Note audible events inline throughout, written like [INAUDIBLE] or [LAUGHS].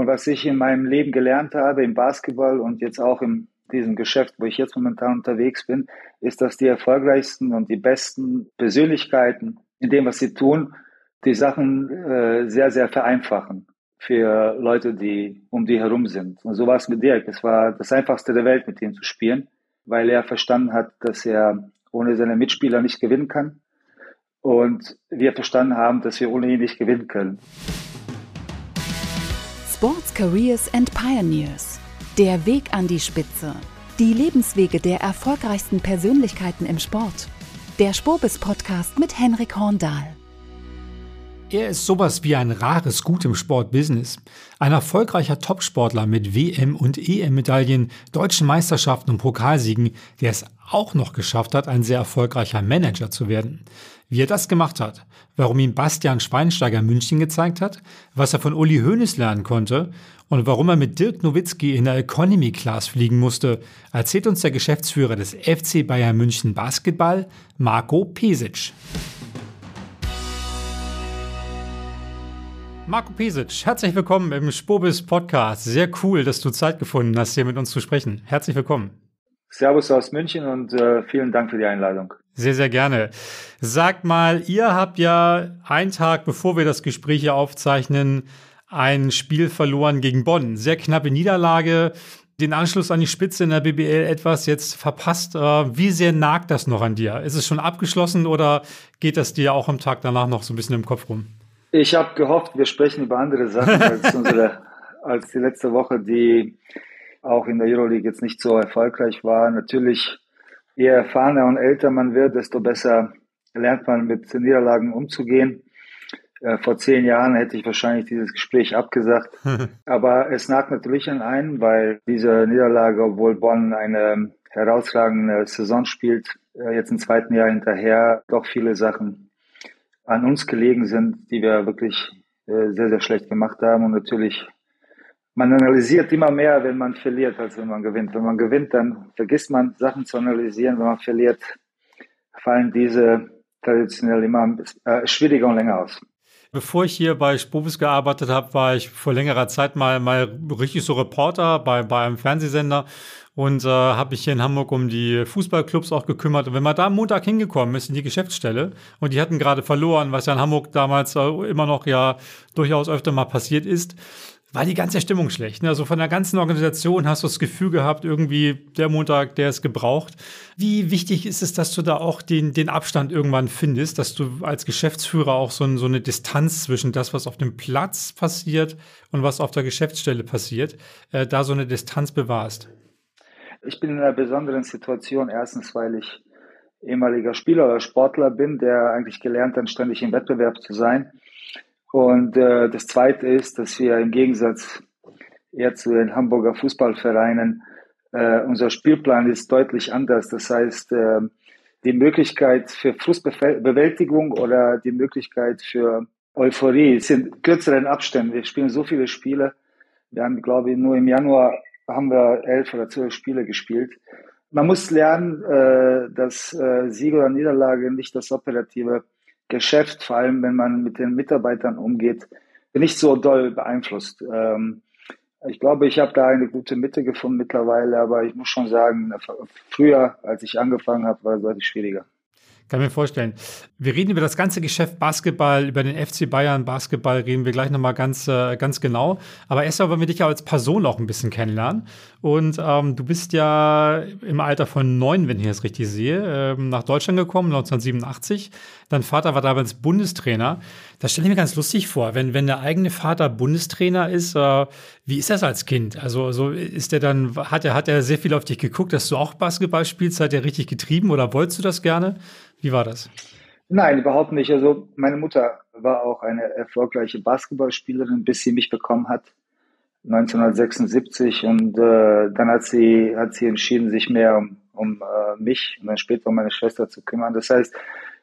Und was ich in meinem Leben gelernt habe, im Basketball und jetzt auch in diesem Geschäft, wo ich jetzt momentan unterwegs bin, ist, dass die erfolgreichsten und die besten Persönlichkeiten in dem, was sie tun, die Sachen äh, sehr, sehr vereinfachen für Leute, die um die herum sind. Und so war es mit Dirk. Es war das Einfachste der Welt, mit ihm zu spielen, weil er verstanden hat, dass er ohne seine Mitspieler nicht gewinnen kann. Und wir verstanden haben, dass wir ohne ihn nicht gewinnen können. Careers and Pioneers. Der Weg an die Spitze. Die Lebenswege der erfolgreichsten Persönlichkeiten im Sport. Der Spobis Podcast mit Henrik Horndahl. Er ist sowas wie ein rares Gut im Sportbusiness. Ein erfolgreicher Topsportler mit WM- und EM-Medaillen, deutschen Meisterschaften und Pokalsiegen, der es auch noch geschafft hat, ein sehr erfolgreicher Manager zu werden. Wie er das gemacht hat, warum ihm Bastian Schweinsteiger München gezeigt hat, was er von Uli Hoeneß lernen konnte und warum er mit Dirk Nowitzki in der Economy Class fliegen musste, erzählt uns der Geschäftsführer des FC Bayern München Basketball, Marco Pesic. Marco Pesic, herzlich willkommen im Spobis Podcast. Sehr cool, dass du Zeit gefunden hast, hier mit uns zu sprechen. Herzlich willkommen. Servus aus München und äh, vielen Dank für die Einladung. Sehr, sehr gerne. Sagt mal, ihr habt ja einen Tag, bevor wir das Gespräch hier aufzeichnen, ein Spiel verloren gegen Bonn. Sehr knappe Niederlage. Den Anschluss an die Spitze in der BBL etwas jetzt verpasst. Äh, wie sehr nagt das noch an dir? Ist es schon abgeschlossen oder geht das dir auch am Tag danach noch so ein bisschen im Kopf rum? Ich habe gehofft, wir sprechen über andere Sachen als, [LAUGHS] unsere, als die letzte Woche, die auch in der Euroleague jetzt nicht so erfolgreich war. Natürlich, je erfahrener und älter man wird, desto besser lernt man mit Niederlagen umzugehen. Äh, vor zehn Jahren hätte ich wahrscheinlich dieses Gespräch abgesagt. [LAUGHS] Aber es nagt natürlich an einen, weil diese Niederlage, obwohl Bonn eine herausragende Saison spielt, äh, jetzt im zweiten Jahr hinterher doch viele Sachen an uns gelegen sind, die wir wirklich äh, sehr, sehr schlecht gemacht haben. Und natürlich, man analysiert immer mehr, wenn man verliert, als wenn man gewinnt. Wenn man gewinnt, dann vergisst man Sachen zu analysieren. Wenn man verliert, fallen diese traditionell immer äh, schwieriger und länger aus. Bevor ich hier bei Spobis gearbeitet habe, war ich vor längerer Zeit mal, mal richtig so Reporter bei, bei einem Fernsehsender und äh, habe mich hier in Hamburg um die Fußballclubs auch gekümmert. Und wenn man da am Montag hingekommen ist in die Geschäftsstelle und die hatten gerade verloren, was ja in Hamburg damals äh, immer noch ja durchaus öfter mal passiert ist, war die ganze Stimmung schlecht. Ne? Also von der ganzen Organisation hast du das Gefühl gehabt, irgendwie der Montag, der ist gebraucht. Wie wichtig ist es, dass du da auch den, den Abstand irgendwann findest, dass du als Geschäftsführer auch so, so eine Distanz zwischen das, was auf dem Platz passiert und was auf der Geschäftsstelle passiert, äh, da so eine Distanz bewahrst? Ich bin in einer besonderen Situation. Erstens, weil ich ehemaliger Spieler oder Sportler bin, der eigentlich gelernt hat, ständig im Wettbewerb zu sein. Und äh, das Zweite ist, dass wir im Gegensatz eher zu den Hamburger Fußballvereinen, äh, unser Spielplan ist deutlich anders. Das heißt, äh, die Möglichkeit für Frustbewältigung oder die Möglichkeit für Euphorie sind kürzeren Abständen. Wir spielen so viele Spiele. Wir haben, glaube ich, nur im Januar haben wir elf oder zwölf Spiele gespielt. Man muss lernen, äh, dass äh, Sieg oder Niederlage nicht das operative Geschäft, vor allem wenn man mit den Mitarbeitern umgeht, nicht so doll beeinflusst. Ähm, ich glaube, ich habe da eine gute Mitte gefunden mittlerweile, aber ich muss schon sagen, früher, als ich angefangen habe, war es deutlich schwieriger. Kann mir vorstellen. Wir reden über das ganze Geschäft Basketball, über den FC Bayern Basketball reden wir gleich nochmal ganz, äh, ganz genau. Aber erstmal wollen wir dich ja als Person auch ein bisschen kennenlernen. Und ähm, du bist ja im Alter von neun, wenn ich das richtig sehe, ähm, nach Deutschland gekommen, 1987. Dein Vater war damals Bundestrainer. Das stelle ich mir ganz lustig vor, wenn, wenn der eigene Vater Bundestrainer ist, äh, wie ist das als Kind? Also, also ist der dann, hat er, hat er sehr viel auf dich geguckt, dass du auch Basketball spielst? Hat er richtig getrieben oder wolltest du das gerne? Wie war das? Nein, überhaupt nicht. Also meine Mutter war auch eine erfolgreiche Basketballspielerin, bis sie mich bekommen hat. 1976 und äh, dann hat sie hat sie entschieden, sich mehr um, um äh, mich und dann später um meine Schwester zu kümmern. Das heißt,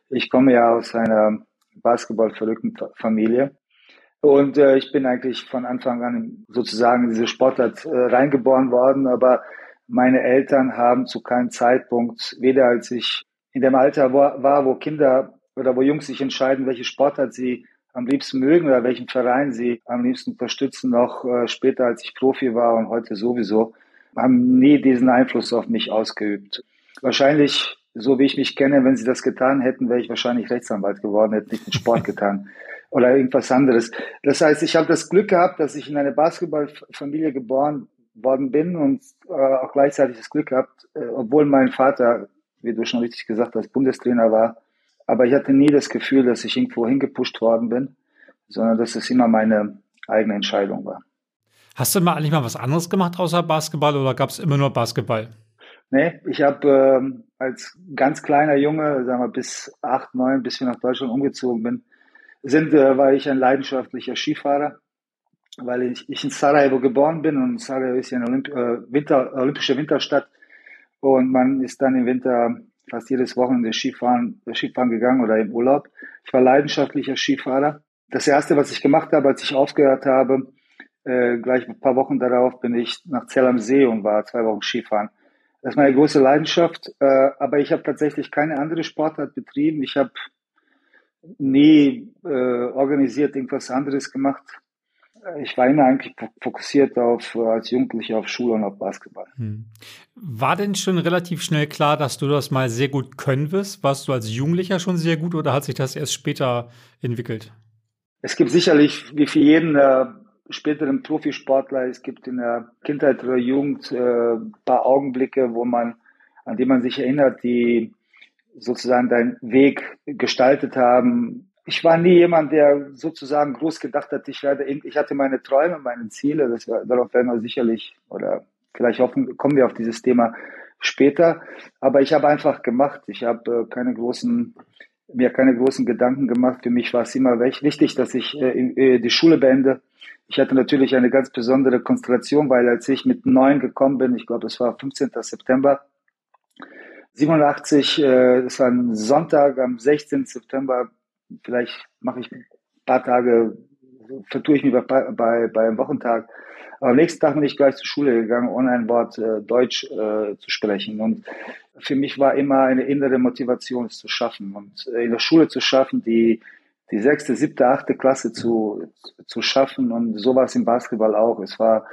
ich komme ja aus einer Basketballverrückten Familie und äh, ich bin eigentlich von Anfang an sozusagen in diese Sportart äh, reingeboren worden, aber meine Eltern haben zu keinem Zeitpunkt, weder als ich in dem Alter war, wo Kinder oder wo Jungs sich entscheiden, welche Sportart sie am liebsten mögen oder welchen Verein sie am liebsten unterstützen, noch äh, später als ich Profi war und heute sowieso, haben nie diesen Einfluss auf mich ausgeübt. Wahrscheinlich, so wie ich mich kenne, wenn sie das getan hätten, wäre ich wahrscheinlich Rechtsanwalt geworden, hätte nicht den Sport [LAUGHS] getan oder irgendwas anderes. Das heißt, ich habe das Glück gehabt, dass ich in eine Basketballfamilie geboren worden bin und äh, auch gleichzeitig das Glück gehabt, äh, obwohl mein Vater, wie du schon richtig gesagt hast, Bundestrainer war, aber ich hatte nie das Gefühl, dass ich irgendwo hingepusht worden bin, sondern dass es immer meine eigene Entscheidung war. Hast du mal eigentlich mal was anderes gemacht außer Basketball oder gab es immer nur Basketball? Nee, ich habe ähm, als ganz kleiner Junge, sagen wir bis acht, neun, bis wir nach Deutschland umgezogen bin, sind, äh, war ich ein leidenschaftlicher Skifahrer, weil ich, ich in Sarajevo geboren bin und Sarajevo ist ja eine Olymp äh, Winter, olympische Winterstadt und man ist dann im Winter fast jedes Wochenende Skifahren, Skifahren gegangen oder im Urlaub. Ich war leidenschaftlicher Skifahrer. Das erste, was ich gemacht habe, als ich aufgehört habe, äh, gleich ein paar Wochen darauf bin ich nach Zell am See und war zwei Wochen Skifahren. Das ist meine große Leidenschaft, äh, aber ich habe tatsächlich keine andere Sportart betrieben. Ich habe nie äh, organisiert irgendwas anderes gemacht ich war immer eigentlich fokussiert auf, äh, als Jugendlicher auf Schule und auf Basketball. Hm. War denn schon relativ schnell klar, dass du das mal sehr gut können wirst? Warst du als Jugendlicher schon sehr gut oder hat sich das erst später entwickelt? Es gibt sicherlich, wie für jeden äh, späteren Profisportler, es gibt in der Kindheit oder Jugend äh, paar Augenblicke, wo man, an die man sich erinnert, die sozusagen deinen Weg gestaltet haben, ich war nie jemand, der sozusagen groß gedacht hat, ich werde, ich hatte meine Träume, meine Ziele, das darauf werden wir sicherlich, oder vielleicht hoffen, kommen wir auf dieses Thema später, aber ich habe einfach gemacht, ich habe äh, keine großen, mir keine großen Gedanken gemacht, für mich war es immer wichtig, dass ich äh, äh, die Schule beende. Ich hatte natürlich eine ganz besondere Konstellation, weil als ich mit neun gekommen bin, ich glaube, es war 15. September 87, äh, das war ein Sonntag, am 16. September vielleicht mache ich ein paar Tage, vertue ich mich bei, bei, beim Wochentag. Aber am nächsten Tag bin ich gleich zur Schule gegangen, ohne ein Wort äh, Deutsch äh, zu sprechen. Und für mich war immer eine innere Motivation, es zu schaffen. Und äh, in der Schule zu schaffen, die, die sechste, siebte, achte Klasse zu, zu schaffen. Und so war es im Basketball auch. Es war,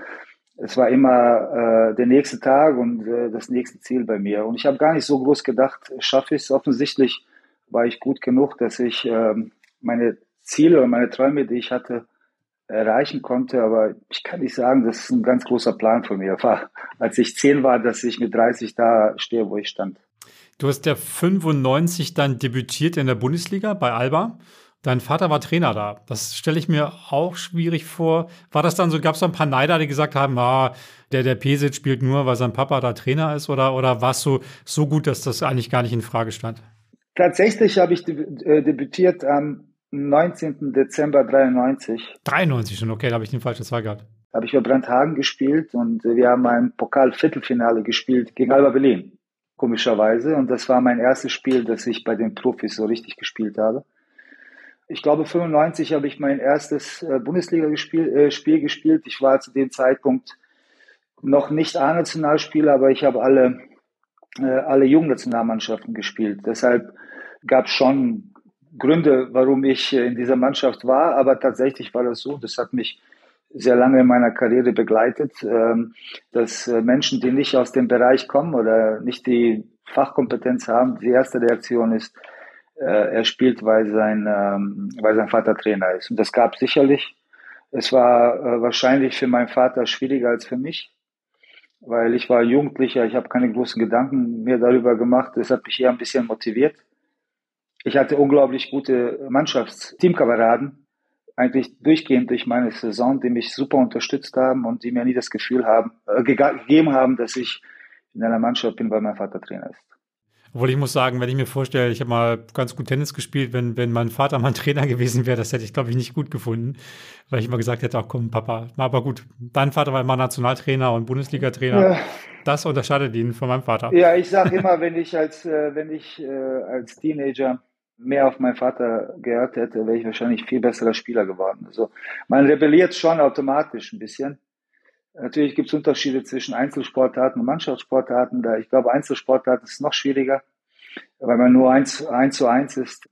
es war immer äh, der nächste Tag und äh, das nächste Ziel bei mir. Und ich habe gar nicht so groß gedacht, schaffe ich es offensichtlich war ich gut genug, dass ich ähm, meine Ziele und meine Träume, die ich hatte, erreichen konnte. Aber ich kann nicht sagen, das ist ein ganz großer Plan von mir war, als ich zehn war, dass ich mit 30 da stehe, wo ich stand. Du hast ja 95 dann debütiert in der Bundesliga bei Alba. Dein Vater war Trainer da. Das stelle ich mir auch schwierig vor. War das dann so, gab es da ein paar Neider, die gesagt haben, ah, der, der Pesic spielt nur, weil sein Papa da Trainer ist? Oder, oder war es so, so gut, dass das eigentlich gar nicht in Frage stand? Tatsächlich habe ich äh, debütiert am 19. Dezember 93. 93 schon, okay, da habe ich den falschen Zahl gehabt. Habe ich bei Brandhagen gespielt und wir haben ein Pokal-Viertelfinale gespielt gegen Alba Berlin, komischerweise. Und das war mein erstes Spiel, das ich bei den Profis so richtig gespielt habe. Ich glaube, 95 habe ich mein erstes äh, Bundesliga-Spiel äh, Spiel gespielt. Ich war zu dem Zeitpunkt noch nicht A-Nationalspieler, aber ich habe alle äh, alle Jugendnationalmannschaften gespielt. Deshalb gab es schon Gründe, warum ich in dieser Mannschaft war, aber tatsächlich war das so, das hat mich sehr lange in meiner Karriere begleitet, ähm, dass äh, Menschen, die nicht aus dem Bereich kommen oder nicht die Fachkompetenz haben, die erste Reaktion ist, äh, er spielt, weil sein, ähm, weil sein Vater Trainer ist. Und das gab sicherlich. Es war wahrscheinlich für meinen Vater schwieriger als für mich weil ich war Jugendlicher, ich habe keine großen Gedanken mehr darüber gemacht. Das hat mich eher ein bisschen motiviert. Ich hatte unglaublich gute Mannschaftsteamkameraden, eigentlich durchgehend durch meine Saison, die mich super unterstützt haben und die mir nie das Gefühl haben, äh, gegeben haben, dass ich in einer Mannschaft bin, weil mein Vater Trainer ist. Obwohl ich muss sagen, wenn ich mir vorstelle, ich habe mal ganz gut Tennis gespielt, wenn, wenn mein Vater mal Trainer [LAUGHS] gewesen wäre, das hätte ich, glaube ich, nicht gut gefunden, weil ich immer gesagt hätte, ach komm, Papa, aber gut, dein Vater war immer Nationaltrainer und Bundesliga-Trainer. Ja. Das unterscheidet ihn von meinem Vater. Ja, ich sage immer, wenn ich als, äh, wenn ich äh, als Teenager mehr auf meinen Vater gehört hätte, wäre ich wahrscheinlich viel besserer Spieler geworden. Also man rebelliert schon automatisch ein bisschen. Natürlich gibt es Unterschiede zwischen Einzelsportarten und Mannschaftssportarten. Da ich glaube, Einzelsportarten ist noch schwieriger, weil man nur eins, eins zu eins ist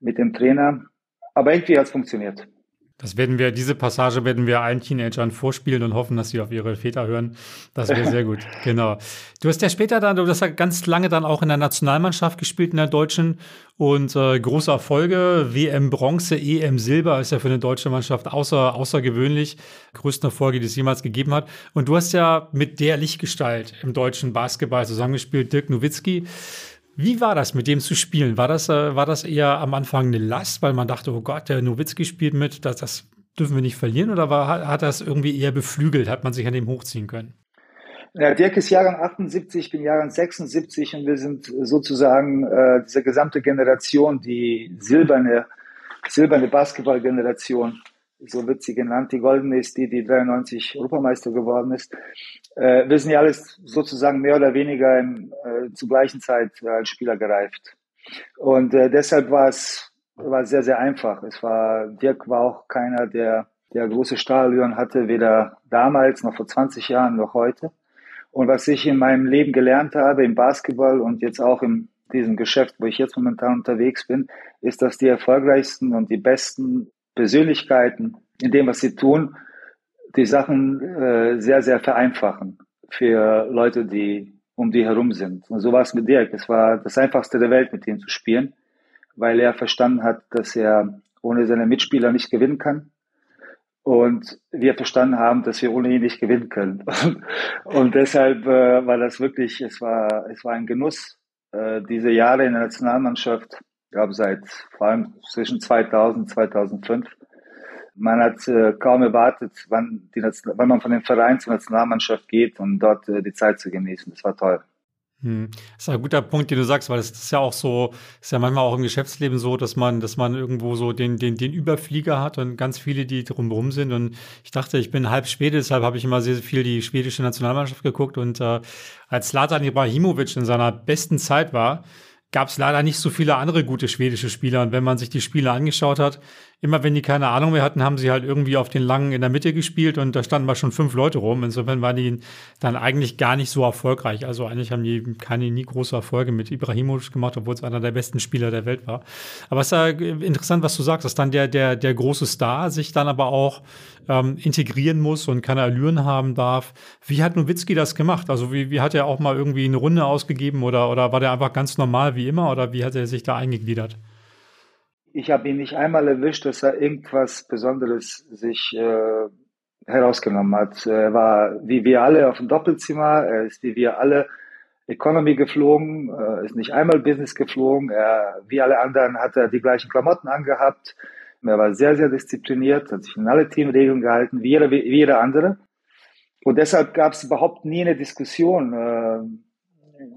mit dem Trainer. Aber irgendwie hat es funktioniert. Das werden wir, diese Passage werden wir allen Teenagern vorspielen und hoffen, dass sie auf ihre Väter hören. Das wäre sehr gut. [LAUGHS] Genau. Du hast ja später dann, du hast ja ganz lange dann auch in der Nationalmannschaft gespielt, in der Deutschen und äh, große Erfolge. WM Bronze, EM Silber ist ja für eine deutsche Mannschaft außer, außergewöhnlich. Größten Erfolge, die es jemals gegeben hat. Und du hast ja mit der Lichtgestalt im deutschen Basketball zusammengespielt, Dirk Nowitzki. Wie war das, mit dem zu spielen? War das, äh, war das eher am Anfang eine Last, weil man dachte, oh Gott, der Nowitzki spielt mit, das, das dürfen wir nicht verlieren? Oder war, hat das irgendwie eher beflügelt? Hat man sich an dem hochziehen können? Ja, Dirk ist Jahrgang 78, ich bin Jahrgang 76 und wir sind sozusagen äh, diese gesamte Generation, die silberne, silberne Basketballgeneration so wird sie genannt. Die Goldene ist die, die 93 Europameister geworden ist. Äh, wir sind ja alles sozusagen mehr oder weniger im, äh, zur gleichen Zeit als Spieler gereift. Und äh, deshalb war es war sehr, sehr einfach. Es war, Dirk war auch keiner, der, der große Stahlrühren hatte, weder damals noch vor 20 Jahren noch heute. Und was ich in meinem Leben gelernt habe, im Basketball und jetzt auch in diesem Geschäft, wo ich jetzt momentan unterwegs bin, ist, dass die erfolgreichsten und die besten Persönlichkeiten in dem, was sie tun, die Sachen äh, sehr, sehr vereinfachen für Leute, die um die herum sind. Und so war es mit Dirk. Es war das Einfachste der Welt, mit ihm zu spielen, weil er verstanden hat, dass er ohne seine Mitspieler nicht gewinnen kann. Und wir verstanden haben, dass wir ohne ihn nicht gewinnen können. [LAUGHS] Und deshalb äh, war das wirklich, es war, es war ein Genuss, äh, diese Jahre in der Nationalmannschaft glaube seit vor allem zwischen 2000 und 2005. Man hat äh, kaum erwartet, wann, die, wann man von dem Verein zur Nationalmannschaft geht und dort äh, die Zeit zu genießen. Das war toll. Hm. Das ist ein guter Punkt, den du sagst, weil das ist ja auch so, ist ja manchmal auch im Geschäftsleben so, dass man, dass man irgendwo so den, den, den Überflieger hat und ganz viele, die drumherum sind. Und ich dachte, ich bin halb Schwede, deshalb habe ich immer sehr, sehr viel die schwedische Nationalmannschaft geguckt. Und äh, als Slatan Ibrahimovic in seiner besten Zeit war, gab es leider nicht so viele andere gute schwedische Spieler. Und wenn man sich die Spiele angeschaut hat, immer wenn die keine Ahnung mehr hatten, haben sie halt irgendwie auf den Langen in der Mitte gespielt und da standen mal schon fünf Leute rum. Insofern waren die dann eigentlich gar nicht so erfolgreich. Also eigentlich haben die keine nie große Erfolge mit Ibrahimovic gemacht, obwohl es einer der besten Spieler der Welt war. Aber es ist ja interessant, was du sagst, dass dann der, der, der große Star sich dann aber auch ähm, integrieren muss und keine Allüren haben darf. Wie hat Nowitzki das gemacht? Also wie, wie hat er auch mal irgendwie eine Runde ausgegeben oder, oder war der einfach ganz normal wie immer oder wie hat er sich da eingegliedert? Ich habe ihn nicht einmal erwischt, dass er irgendwas Besonderes sich äh, herausgenommen hat. Er war wie wir alle auf dem Doppelzimmer, er ist wie wir alle Economy geflogen, äh, ist nicht einmal Business geflogen. Er, wie alle anderen hat er die gleichen Klamotten angehabt. Er war sehr, sehr diszipliniert, hat sich in alle Teamregeln gehalten, wie jeder, wie jeder andere. Und deshalb gab es überhaupt nie eine Diskussion. Äh,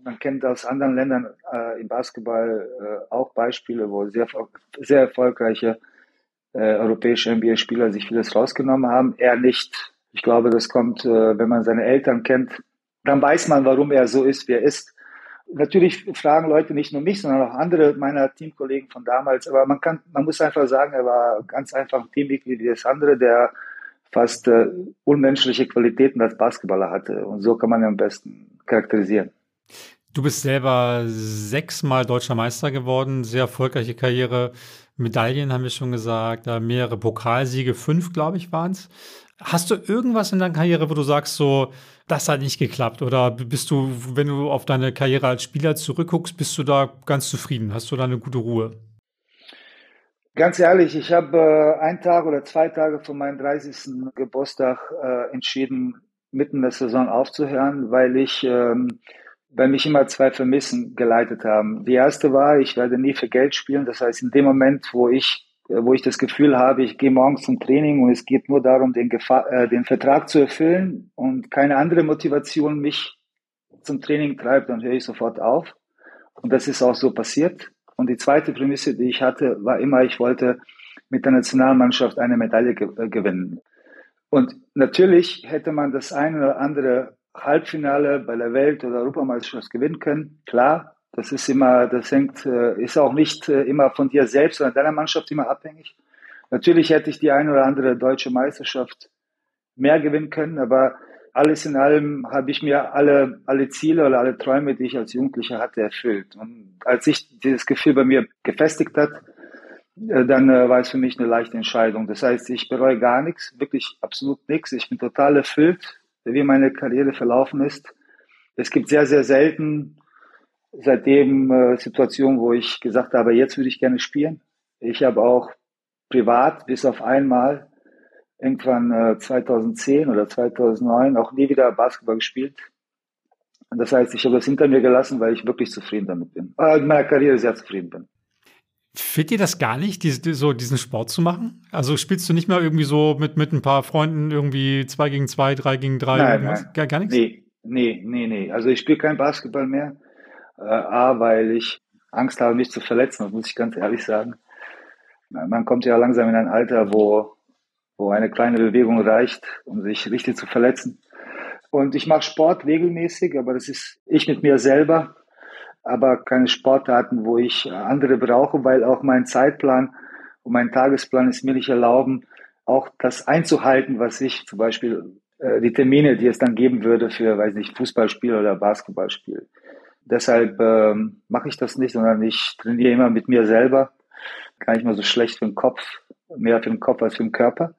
man kennt aus anderen Ländern äh, im Basketball äh, auch Beispiele, wo sehr, sehr erfolgreiche äh, europäische NBA-Spieler sich vieles rausgenommen haben. Er nicht. Ich glaube, das kommt, äh, wenn man seine Eltern kennt, dann weiß man, warum er so ist, wie er ist. Natürlich fragen Leute nicht nur mich, sondern auch andere meiner Teamkollegen von damals. Aber man kann, man muss einfach sagen, er war ganz einfach ein Teammitglied wie das andere, der fast äh, unmenschliche Qualitäten als Basketballer hatte. Und so kann man ihn am besten charakterisieren. Du bist selber sechsmal deutscher Meister geworden, sehr erfolgreiche Karriere. Medaillen haben wir schon gesagt, mehrere Pokalsiege, fünf, glaube ich, waren es. Hast du irgendwas in deiner Karriere, wo du sagst, so, das hat nicht geklappt? Oder bist du, wenn du auf deine Karriere als Spieler zurückguckst, bist du da ganz zufrieden? Hast du da eine gute Ruhe? Ganz ehrlich, ich habe äh, einen Tag oder zwei Tage vor meinem 30. Geburtstag äh, entschieden, mitten der Saison aufzuhören, weil ich ähm, weil mich immer zwei Vermissen geleitet haben. Die erste war, ich werde nie für Geld spielen. Das heißt, in dem Moment, wo ich, wo ich das Gefühl habe, ich gehe morgens zum Training und es geht nur darum, den, Gefahr, äh, den Vertrag zu erfüllen und keine andere Motivation mich zum Training treibt, dann höre ich sofort auf. Und das ist auch so passiert. Und die zweite Prämisse, die ich hatte, war immer, ich wollte mit der Nationalmannschaft eine Medaille ge äh, gewinnen. Und natürlich hätte man das eine oder andere Halbfinale bei der Welt- oder Europameisterschaft gewinnen können. Klar, das ist immer, das hängt, äh, ist auch nicht äh, immer von dir selbst oder deiner Mannschaft immer abhängig. Natürlich hätte ich die eine oder andere deutsche Meisterschaft mehr gewinnen können, aber alles in allem habe ich mir alle, alle Ziele oder alle Träume, die ich als Jugendlicher hatte, erfüllt. Und als sich dieses Gefühl bei mir gefestigt hat, äh, dann war es für mich eine leichte Entscheidung. Das heißt, ich bereue gar nichts, wirklich absolut nichts. Ich bin total erfüllt, wie meine Karriere verlaufen ist. Es gibt sehr, sehr selten seitdem äh, Situationen, wo ich gesagt habe, jetzt würde ich gerne spielen. Ich habe auch privat bis auf einmal irgendwann äh, 2010 oder 2009 auch nie wieder Basketball gespielt. Das heißt, ich habe das hinter mir gelassen, weil ich wirklich zufrieden damit bin. Äh, in meiner Karriere sehr zufrieden bin. Fehlt dir das gar nicht, diese, so diesen Sport zu machen? Also spielst du nicht mehr irgendwie so mit, mit ein paar Freunden irgendwie zwei gegen zwei, drei gegen drei? Nein, nein. Gar, gar nichts? Nee, nee, nee, nee. Also ich spiele kein Basketball mehr. Äh, A, weil ich Angst habe, mich zu verletzen, das muss ich ganz ehrlich sagen. Man kommt ja langsam in ein Alter, wo, wo eine kleine Bewegung reicht, um sich richtig zu verletzen. Und ich mache Sport regelmäßig, aber das ist ich mit mir selber, aber keine Sportarten, wo ich andere brauche, weil auch mein Zeitplan und mein Tagesplan es mir nicht erlauben, auch das einzuhalten, was ich zum Beispiel äh, die Termine, die es dann geben würde für, weiß nicht, Fußballspiel oder Basketballspiel. Deshalb ähm, mache ich das nicht, sondern ich trainiere immer mit mir selber. Gar nicht mal so schlecht für den Kopf, mehr für den Kopf als für den Körper.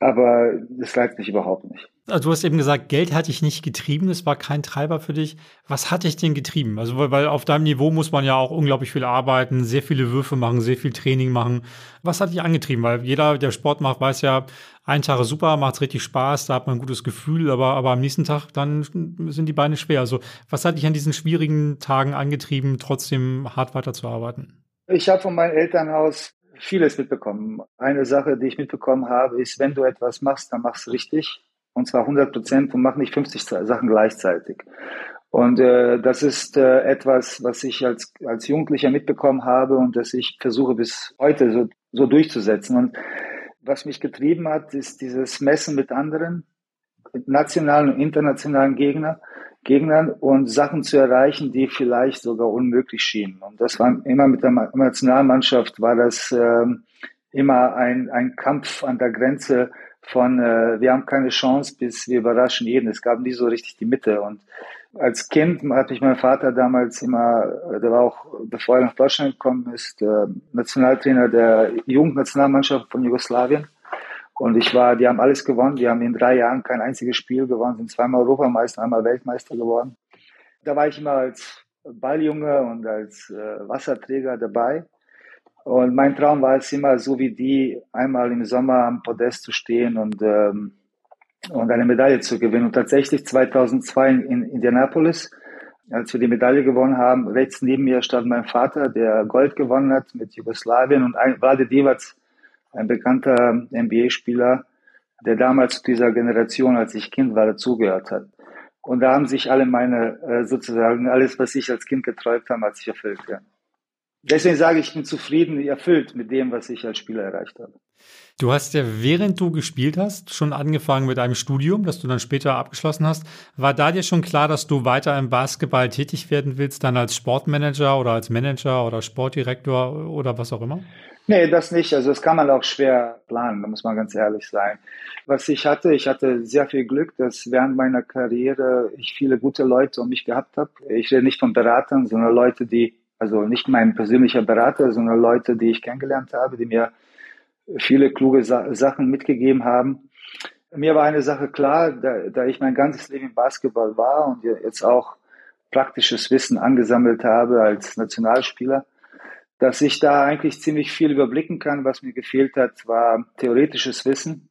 Aber das reizt mich überhaupt nicht. Also du hast eben gesagt, Geld hat dich nicht getrieben, es war kein Treiber für dich. Was hat dich denn getrieben? Also weil, weil auf deinem Niveau muss man ja auch unglaublich viel arbeiten, sehr viele Würfe machen, sehr viel Training machen. Was hat dich angetrieben? Weil jeder, der Sport macht, weiß ja, ein Tag ist super, macht richtig Spaß, da hat man ein gutes Gefühl, aber, aber am nächsten Tag dann sind die Beine schwer. Also was hat dich an diesen schwierigen Tagen angetrieben, trotzdem hart weiterzuarbeiten? Ich habe von meinem Elternhaus vieles mitbekommen. Eine Sache, die ich mitbekommen habe, ist, wenn du etwas machst, dann machst du richtig und zwar 100 Prozent und mach nicht 50 Sachen gleichzeitig. Und äh, das ist äh, etwas, was ich als, als Jugendlicher mitbekommen habe und das ich versuche bis heute so, so durchzusetzen. Und was mich getrieben hat, ist dieses Messen mit anderen, mit nationalen und internationalen Gegner, Gegnern und Sachen zu erreichen, die vielleicht sogar unmöglich schienen. Und das war immer mit der Nationalmannschaft war das äh, immer ein, ein Kampf an der Grenze von äh, wir haben keine Chance bis wir überraschen jeden. Es gab nie so richtig die Mitte. Und als Kind hatte ich mein Vater damals immer, äh, der war auch, bevor er nach Deutschland gekommen ist, äh, Nationaltrainer der Jugendnationalmannschaft von Jugoslawien. Und ich war, die haben alles gewonnen. Die haben in drei Jahren kein einziges Spiel gewonnen, sind zweimal Europameister, einmal Weltmeister geworden. Da war ich immer als Balljunge und als äh, Wasserträger dabei. Und mein Traum war es immer, so wie die, einmal im Sommer am Podest zu stehen und, ähm, und eine Medaille zu gewinnen. Und tatsächlich 2002 in Indianapolis, als wir die Medaille gewonnen haben, rechts neben mir stand mein Vater, der Gold gewonnen hat mit Jugoslawien und ein, Vlade Divac, ein bekannter NBA-Spieler, der damals zu dieser Generation, als ich Kind war, dazugehört hat. Und da haben sich alle meine, äh, sozusagen, alles, was ich als Kind geträumt habe, hat sich erfüllt. Ja. Deswegen sage ich, ich bin zufrieden, erfüllt mit dem, was ich als Spieler erreicht habe. Du hast ja, während du gespielt hast, schon angefangen mit einem Studium, das du dann später abgeschlossen hast. War da dir schon klar, dass du weiter im Basketball tätig werden willst, dann als Sportmanager oder als Manager oder Sportdirektor oder was auch immer? Nee, das nicht. Also das kann man auch schwer planen, da muss man ganz ehrlich sein. Was ich hatte, ich hatte sehr viel Glück, dass während meiner Karriere ich viele gute Leute um mich gehabt habe. Ich rede nicht von Beratern, sondern Leute, die also nicht mein persönlicher Berater, sondern Leute, die ich kennengelernt habe, die mir viele kluge Sa Sachen mitgegeben haben. Mir war eine Sache klar, da, da ich mein ganzes Leben im Basketball war und jetzt auch praktisches Wissen angesammelt habe als Nationalspieler, dass ich da eigentlich ziemlich viel überblicken kann. Was mir gefehlt hat, war theoretisches Wissen.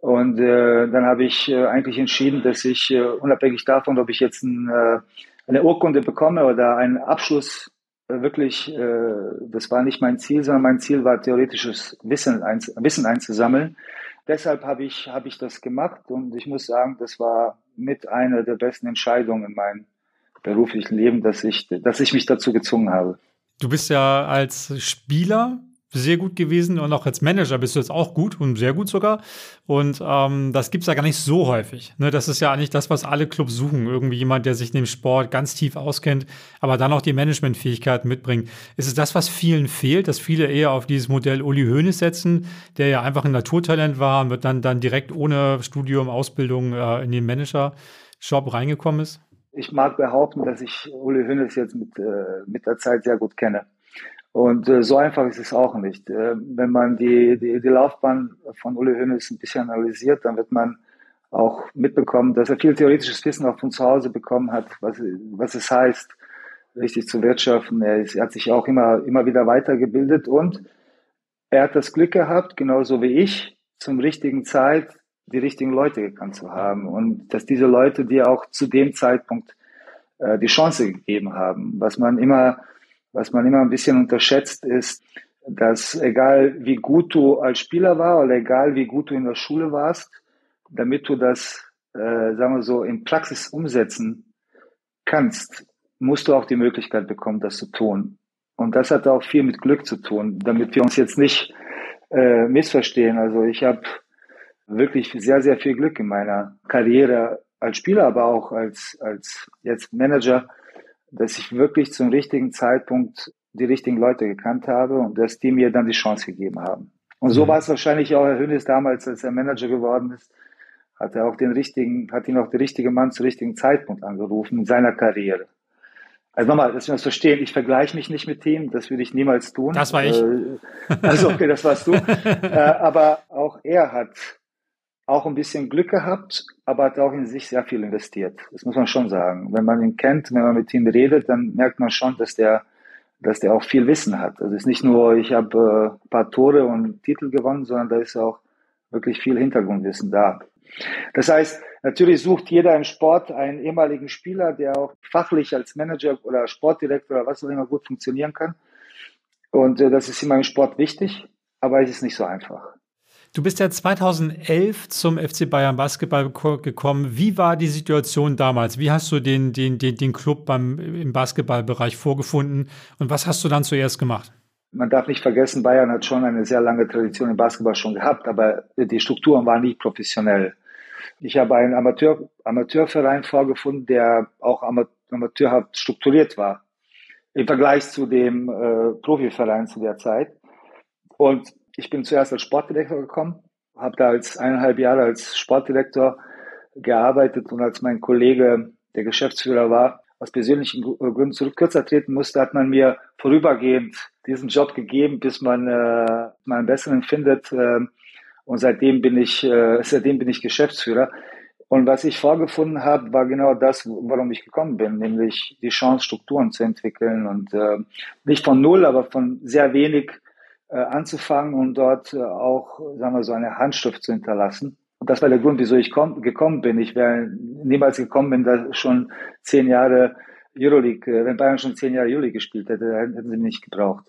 Und äh, dann habe ich äh, eigentlich entschieden, dass ich äh, unabhängig davon, ob ich jetzt ein äh, eine Urkunde bekomme oder einen Abschluss äh, wirklich, äh, das war nicht mein Ziel, sondern mein Ziel war theoretisches Wissen, Wissen einzusammeln. Deshalb habe ich, habe ich das gemacht und ich muss sagen, das war mit einer der besten Entscheidungen in meinem beruflichen Leben, dass ich, dass ich mich dazu gezwungen habe. Du bist ja als Spieler sehr gut gewesen und auch als Manager bist du jetzt auch gut und sehr gut sogar. Und ähm, das gibt's ja gar nicht so häufig. Ne? Das ist ja eigentlich das, was alle Clubs suchen. Irgendwie jemand, der sich in dem Sport ganz tief auskennt, aber dann auch die Managementfähigkeiten mitbringt. Ist es das, was vielen fehlt, dass viele eher auf dieses Modell Uli Hoeneß setzen, der ja einfach ein Naturtalent war und wird dann, dann direkt ohne Studium, Ausbildung äh, in den Manager-Job reingekommen ist? Ich mag behaupten, dass ich Uli Hoeneß jetzt mit, äh, mit der Zeit sehr gut kenne. Und äh, so einfach ist es auch nicht. Äh, wenn man die, die, die Laufbahn von Uli Hoeneß ein bisschen analysiert, dann wird man auch mitbekommen, dass er viel theoretisches Wissen auch von zu Hause bekommen hat, was, was es heißt, richtig zu wirtschaften. Er, ist, er hat sich auch immer, immer wieder weitergebildet und er hat das Glück gehabt, genauso wie ich, zum richtigen Zeit die richtigen Leute gekannt zu haben und dass diese Leute dir auch zu dem Zeitpunkt äh, die Chance gegeben haben. Was man immer, was man immer ein bisschen unterschätzt ist, dass egal wie gut du als Spieler war oder egal wie gut du in der Schule warst, damit du das, äh, sagen wir so, in Praxis umsetzen kannst, musst du auch die Möglichkeit bekommen, das zu tun. Und das hat auch viel mit Glück zu tun, damit wir uns jetzt nicht äh, missverstehen. Also ich habe wirklich sehr, sehr viel Glück in meiner Karriere als Spieler, aber auch als, als jetzt Manager, dass ich wirklich zum richtigen Zeitpunkt die richtigen Leute gekannt habe und dass die mir dann die Chance gegeben haben. Und so mhm. war es wahrscheinlich auch Herr Hönes damals, als er Manager geworden ist, hat er auch den richtigen, hat ihn auch der richtige Mann zum richtigen Zeitpunkt angerufen in seiner Karriere. Also nochmal, dass wir das verstehen, ich vergleiche mich nicht mit ihm, das würde ich niemals tun. Das war ich. Äh, also okay, das warst du. [LAUGHS] äh, aber auch er hat auch ein bisschen Glück gehabt, aber hat auch in sich sehr viel investiert. Das muss man schon sagen. Wenn man ihn kennt, wenn man mit ihm redet, dann merkt man schon, dass der, dass der auch viel Wissen hat. Also es ist nicht nur, ich habe äh, ein paar Tore und Titel gewonnen, sondern da ist auch wirklich viel Hintergrundwissen da. Das heißt, natürlich sucht jeder im Sport einen ehemaligen Spieler, der auch fachlich als Manager oder Sportdirektor oder was auch immer gut funktionieren kann. Und äh, das ist immer im Sport wichtig, aber es ist nicht so einfach. Du bist ja 2011 zum FC Bayern Basketball gekommen. Wie war die Situation damals? Wie hast du den, den, den, den Club beim, im Basketballbereich vorgefunden und was hast du dann zuerst gemacht? Man darf nicht vergessen, Bayern hat schon eine sehr lange Tradition im Basketball schon gehabt, aber die Strukturen waren nicht professionell. Ich habe einen Amateur, Amateurverein vorgefunden, der auch amateurhaft strukturiert war im Vergleich zu dem äh, Profiverein zu der Zeit. Und ich bin zuerst als Sportdirektor gekommen, habe da als eineinhalb Jahre als Sportdirektor gearbeitet und als mein Kollege, der Geschäftsführer war, aus persönlichen Gründen zurück kürzer treten musste, hat man mir vorübergehend diesen Job gegeben, bis man äh, mal einen besseren findet. Äh, und seitdem bin ich, äh, seitdem bin ich Geschäftsführer. Und was ich vorgefunden habe, war genau das, warum ich gekommen bin, nämlich die Chance, Strukturen zu entwickeln und äh, nicht von null, aber von sehr wenig äh, anzufangen und dort äh, auch, sagen wir so, eine Handschrift zu hinterlassen. Und das war der Grund, wieso ich komm, gekommen bin. Ich wäre niemals gekommen, wenn da schon zehn Jahre Euroleague, äh, wenn Bayern schon zehn Jahre Euroleague gespielt hätte, hätten sie mich nicht gebraucht.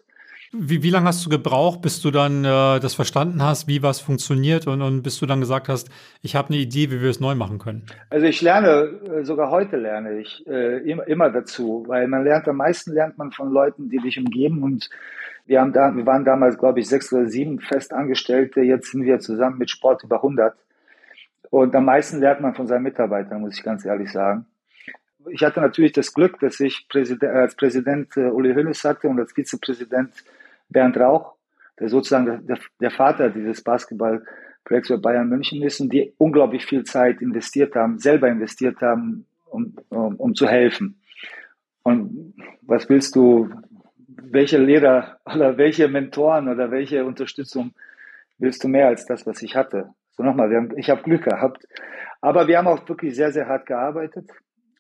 Wie, wie lange hast du gebraucht, bis du dann äh, das verstanden hast, wie was funktioniert und, und bis du dann gesagt hast, ich habe eine Idee, wie wir es neu machen können? Also ich lerne, äh, sogar heute lerne ich äh, immer, immer dazu, weil man lernt, am meisten lernt man von Leuten, die dich umgeben und wir haben da, wir waren damals, glaube ich, sechs oder sieben Festangestellte, jetzt sind wir zusammen mit Sport über 100 und am meisten lernt man von seinen Mitarbeitern, muss ich ganz ehrlich sagen. Ich hatte natürlich das Glück, dass ich Präsident, als Präsident äh, Uli Hoeneß hatte und als Vizepräsident Bernd Rauch, der sozusagen der, Vater dieses Basketballprojekts für Bayern München ist und die unglaublich viel Zeit investiert haben, selber investiert haben, um, um, um zu helfen. Und was willst du, welche Lehrer oder welche Mentoren oder welche Unterstützung willst du mehr als das, was ich hatte? So nochmal, haben, ich habe Glück gehabt. Aber wir haben auch wirklich sehr, sehr hart gearbeitet.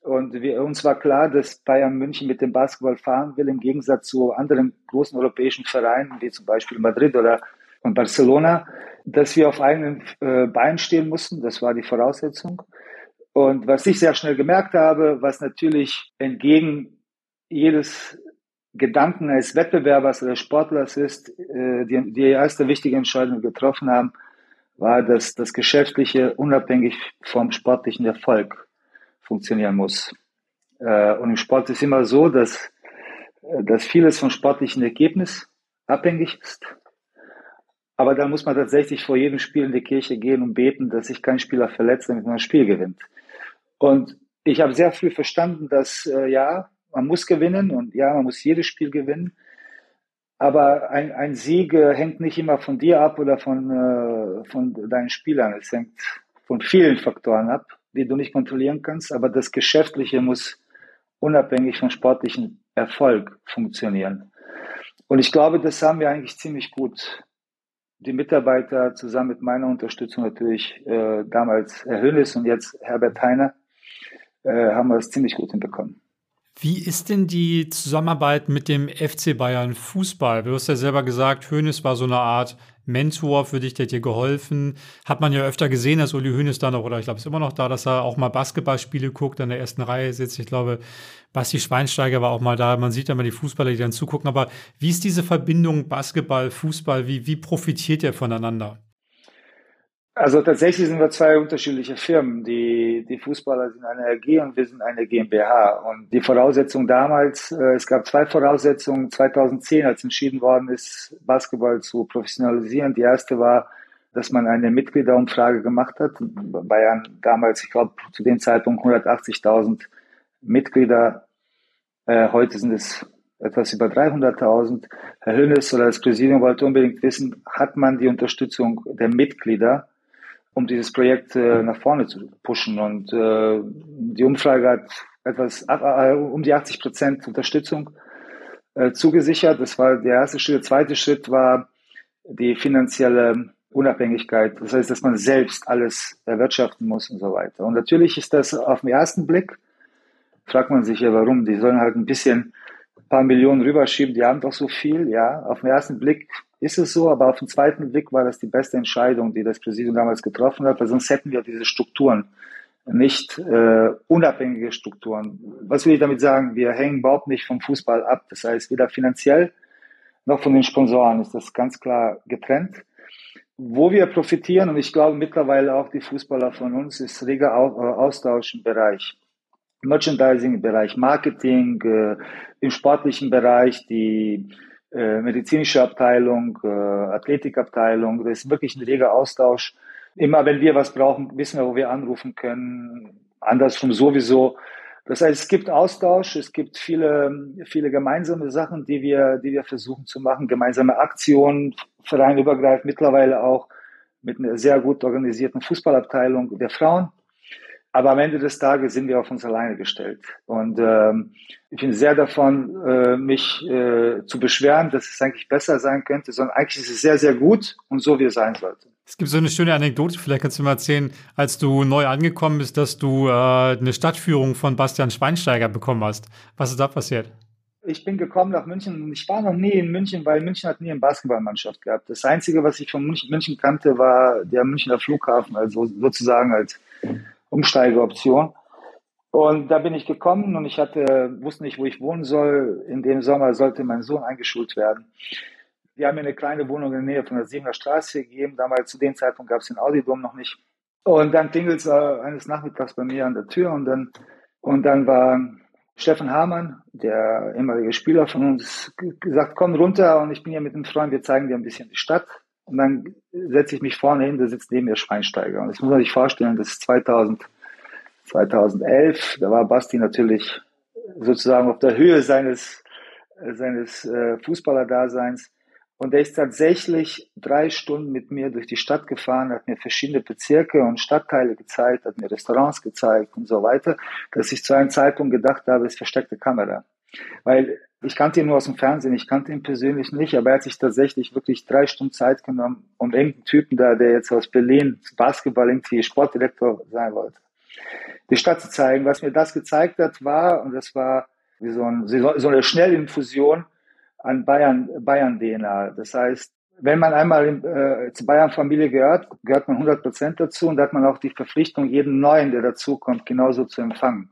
Und wir, uns war klar, dass Bayern München mit dem Basketball fahren will, im Gegensatz zu anderen großen europäischen Vereinen, wie zum Beispiel Madrid oder Barcelona, dass wir auf eigenen äh, Beinen stehen mussten. Das war die Voraussetzung. Und was ich sehr schnell gemerkt habe, was natürlich entgegen jedes Gedanken eines Wettbewerbers oder Sportlers ist, äh, die, die erste wichtige Entscheidung getroffen haben, war, dass das Geschäftliche unabhängig vom sportlichen Erfolg funktionieren muss. Äh, und im Sport ist immer so, dass, äh, dass vieles vom sportlichen Ergebnis abhängig ist. Aber da muss man tatsächlich vor jedem Spiel in die Kirche gehen und beten, dass sich kein Spieler verletzt, damit man ein Spiel gewinnt. Und ich habe sehr früh verstanden, dass äh, ja, man muss gewinnen und ja, man muss jedes Spiel gewinnen. Aber ein, ein Sieg äh, hängt nicht immer von dir ab oder von, äh, von deinen Spielern. Es hängt von vielen Faktoren ab die du nicht kontrollieren kannst, aber das Geschäftliche muss unabhängig vom sportlichen Erfolg funktionieren. Und ich glaube, das haben wir eigentlich ziemlich gut. Die Mitarbeiter zusammen mit meiner Unterstützung natürlich äh, damals Herr Hönes und jetzt Herbert Heiner äh, haben wir es ziemlich gut hinbekommen. Wie ist denn die Zusammenarbeit mit dem FC Bayern Fußball? Du hast ja selber gesagt, Hönes war so eine Art Mentor für dich, der dir geholfen. Hat man ja öfter gesehen, dass Uli Hoeneß da noch, oder ich glaube, ist immer noch da, dass er auch mal Basketballspiele guckt, an der ersten Reihe sitzt. Ich glaube, Basti Schweinsteiger war auch mal da. Man sieht ja mal die Fußballer, die dann zugucken. Aber wie ist diese Verbindung Basketball, Fußball? Wie, wie profitiert ihr voneinander? Also tatsächlich sind wir zwei unterschiedliche Firmen. Die, die Fußballer sind eine AG und wir sind eine GmbH. Und die Voraussetzung damals, äh, es gab zwei Voraussetzungen 2010, als entschieden worden ist, Basketball zu professionalisieren. Die erste war, dass man eine Mitgliederumfrage gemacht hat. Bayern damals, ich glaube, zu dem Zeitpunkt 180.000 Mitglieder. Äh, heute sind es etwas über 300.000. Herr Hönes oder das Präsidium wollte unbedingt wissen, hat man die Unterstützung der Mitglieder? Um dieses Projekt äh, nach vorne zu pushen. Und äh, die Umfrage hat etwas äh, um die 80 Prozent Unterstützung äh, zugesichert. Das war der erste Schritt. Der zweite Schritt war die finanzielle Unabhängigkeit. Das heißt, dass man selbst alles erwirtschaften muss und so weiter. Und natürlich ist das auf den ersten Blick, fragt man sich ja, warum. Die sollen halt ein bisschen ein paar Millionen rüberschieben, die haben doch so viel, ja. Auf den ersten Blick ist es so, aber auf den zweiten Blick war das die beste Entscheidung, die das Präsidium damals getroffen hat, weil sonst hätten wir diese Strukturen nicht äh, unabhängige Strukturen. Was will ich damit sagen? Wir hängen überhaupt nicht vom Fußball ab. Das heißt, weder finanziell noch von den Sponsoren ist das ganz klar getrennt. Wo wir profitieren, und ich glaube mittlerweile auch die Fußballer von uns, ist reger äh, Austausch im Bereich Merchandising, im Bereich Marketing, äh, im sportlichen Bereich, die äh, medizinische Abteilung, äh, Athletikabteilung. Das ist wirklich ein reger Austausch. Immer wenn wir was brauchen, wissen wir, wo wir anrufen können. Andersrum sowieso. Das heißt, es gibt Austausch, es gibt viele, viele gemeinsame Sachen, die wir, die wir versuchen zu machen, gemeinsame Aktionen, vereinübergreifend mittlerweile auch mit einer sehr gut organisierten Fußballabteilung der Frauen. Aber am Ende des Tages sind wir auf uns alleine gestellt. Und ähm, ich bin sehr davon, äh, mich äh, zu beschweren, dass es eigentlich besser sein könnte, sondern eigentlich ist es sehr, sehr gut und so wie es sein sollte. Es gibt so eine schöne Anekdote, vielleicht kannst du mal erzählen, als du neu angekommen bist, dass du äh, eine Stadtführung von Bastian Schweinsteiger bekommen hast. Was ist da passiert? Ich bin gekommen nach München und ich war noch nie in München, weil München hat nie eine Basketballmannschaft gehabt. Das Einzige, was ich von München, München kannte, war der Münchner Flughafen, also sozusagen als Umsteigeoption. Und da bin ich gekommen und ich hatte, wusste nicht, wo ich wohnen soll. In dem Sommer sollte mein Sohn eingeschult werden. Die haben mir eine kleine Wohnung in der Nähe von der Siebener Straße gegeben. Damals, zu dem Zeitpunkt, gab es den Audidom noch nicht. Und dann klingelt es äh, eines Nachmittags bei mir an der Tür und dann, und dann war Steffen Hamann, der ehemalige Spieler von uns, gesagt, komm runter und ich bin hier mit einem Freund, wir zeigen dir ein bisschen die Stadt. Und dann setze ich mich vorne hin, da sitzt neben mir Schweinsteiger. Und das muss man sich vorstellen, das ist 2000, 2011, da war Basti natürlich sozusagen auf der Höhe seines, seines äh, Fußballerdaseins. Und er ist tatsächlich drei Stunden mit mir durch die Stadt gefahren, hat mir verschiedene Bezirke und Stadtteile gezeigt, hat mir Restaurants gezeigt und so weiter, dass ich zu einem Zeitpunkt gedacht habe, es versteckte Kamera. Weil ich kannte ihn nur aus dem Fernsehen, ich kannte ihn persönlich nicht, aber er hat sich tatsächlich wirklich drei Stunden Zeit genommen, um irgendeinen Typen da, der jetzt aus Berlin Basketball irgendwie Sportdirektor sein wollte, die Stadt zu zeigen. Was mir das gezeigt hat, war, und das war wie so, ein, so eine Schnellinfusion an Bayern, Bayern DNA. Das heißt, wenn man einmal in, äh, zur Bayern-Familie gehört, gehört man 100 Prozent dazu und da hat man auch die Verpflichtung, jeden Neuen, der dazukommt, genauso zu empfangen,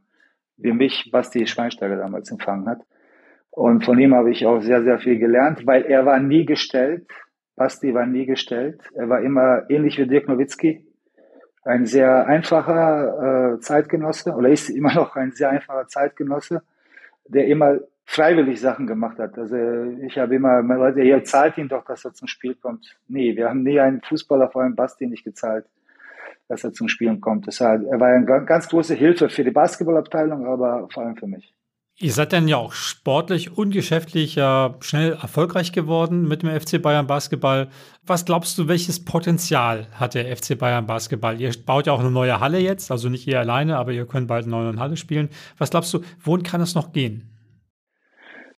wie mich Basti Schweinsteiger damals empfangen hat. Und von ihm habe ich auch sehr, sehr viel gelernt, weil er war nie gestellt. Basti war nie gestellt. Er war immer ähnlich wie Dirk Nowitzki. Ein sehr einfacher äh, Zeitgenosse oder ist immer noch ein sehr einfacher Zeitgenosse, der immer freiwillig Sachen gemacht hat. Also ich habe immer, meine Leute, ihr zahlt ihn doch, dass er zum Spiel kommt. Nee, wir haben nie einen Fußballer, vor allem Basti, nicht gezahlt, dass er zum Spielen kommt. Deshalb, er war eine ganz große Hilfe für die Basketballabteilung, aber vor allem für mich. Ihr seid dann ja auch sportlich und geschäftlich ja schnell erfolgreich geworden mit dem FC Bayern Basketball. Was glaubst du, welches Potenzial hat der FC Bayern Basketball? Ihr baut ja auch eine neue Halle jetzt, also nicht ihr alleine, aber ihr könnt bald eine neue Halle spielen. Was glaubst du, wohin kann es noch gehen?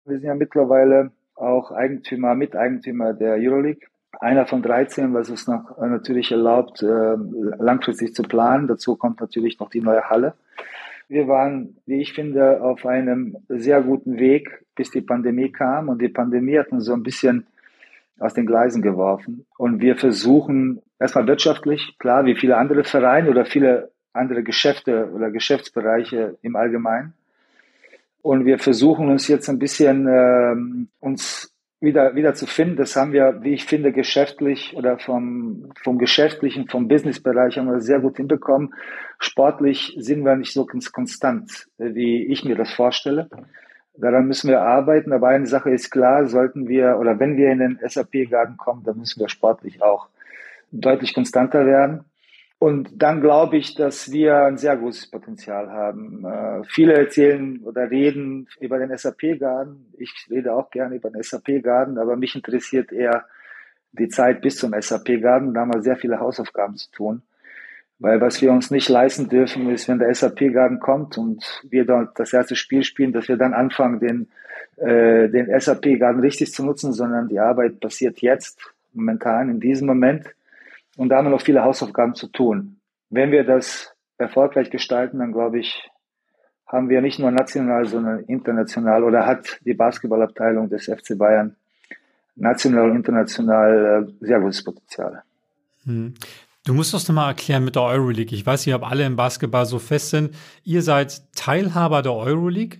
Wir sind ja mittlerweile auch Eigentümer, Miteigentümer der Euroleague. Einer von 13, was es noch natürlich erlaubt, äh, langfristig zu planen. Dazu kommt natürlich noch die neue Halle. Wir waren, wie ich finde, auf einem sehr guten Weg, bis die Pandemie kam. Und die Pandemie hat uns so ein bisschen aus den Gleisen geworfen. Und wir versuchen erstmal wirtschaftlich, klar, wie viele andere Vereine oder viele andere Geschäfte oder Geschäftsbereiche im Allgemeinen. Und wir versuchen uns jetzt ein bisschen ähm, uns wieder, wieder zu finden. Das haben wir, wie ich finde, geschäftlich oder vom, vom geschäftlichen, vom Businessbereich haben wir sehr gut hinbekommen. Sportlich sind wir nicht so konstant, wie ich mir das vorstelle. Daran müssen wir arbeiten. Aber eine Sache ist klar, sollten wir oder wenn wir in den SAP-Garten kommen, dann müssen wir sportlich auch deutlich konstanter werden. Und dann glaube ich, dass wir ein sehr großes Potenzial haben. Äh, viele erzählen oder reden über den SAP-Garden. Ich rede auch gerne über den SAP-Garden, aber mich interessiert eher die Zeit bis zum SAP-Garden. Da haben wir sehr viele Hausaufgaben zu tun. Weil was wir uns nicht leisten dürfen, ist, wenn der SAP-Garden kommt und wir dort das erste Spiel spielen, dass wir dann anfangen, den, äh, den SAP-Garden richtig zu nutzen, sondern die Arbeit passiert jetzt, momentan, in diesem Moment. Und da haben wir noch viele Hausaufgaben zu tun. Wenn wir das erfolgreich gestalten, dann glaube ich, haben wir nicht nur national, sondern international oder hat die Basketballabteilung des FC Bayern national und international äh, sehr gutes Potenzial. Hm. Du musst das nochmal erklären mit der Euroleague. Ich weiß nicht, ob alle im Basketball so fest sind. Ihr seid Teilhaber der Euroleague.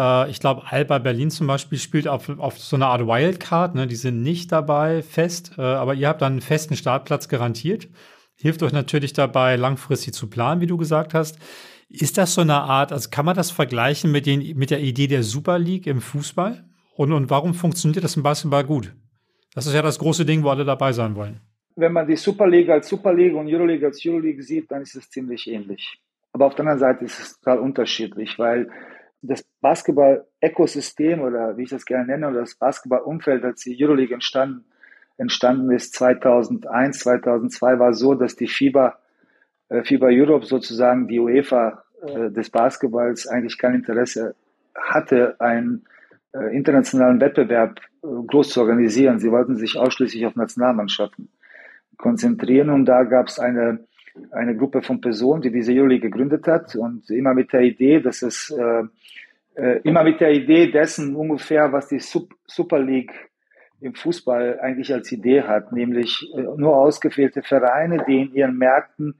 Äh, ich glaube, Alba Berlin zum Beispiel spielt auf, auf so eine Art Wildcard. Ne? Die sind nicht dabei fest, äh, aber ihr habt dann einen festen Startplatz garantiert. Hilft euch natürlich dabei, langfristig zu planen, wie du gesagt hast. Ist das so eine Art, also kann man das vergleichen mit, den, mit der Idee der Super League im Fußball? Und, und warum funktioniert das im Basketball gut? Das ist ja das große Ding, wo alle dabei sein wollen. Wenn man die Super League als Super League und Euroleague als Euroleague sieht, dann ist es ziemlich ähnlich. Aber auf der anderen Seite ist es total unterschiedlich, weil das Basketball-Ökosystem oder wie ich das gerne nenne, oder das Basketball-Umfeld, als die Euroleague entstanden, entstanden ist 2001, 2002, war so, dass die FIBA, äh, FIBA Europe sozusagen die UEFA äh, des Basketballs eigentlich kein Interesse hatte, einen äh, internationalen Wettbewerb äh, groß zu organisieren. Sie wollten sich ausschließlich auf Nationalmannschaften konzentrieren und da gab es eine eine Gruppe von Personen, die diese Juli gegründet hat und immer mit der Idee, dass es äh, äh, immer mit der Idee dessen ungefähr, was die Sup Super League im Fußball eigentlich als Idee hat, nämlich äh, nur ausgewählte Vereine, die in ihren Märkten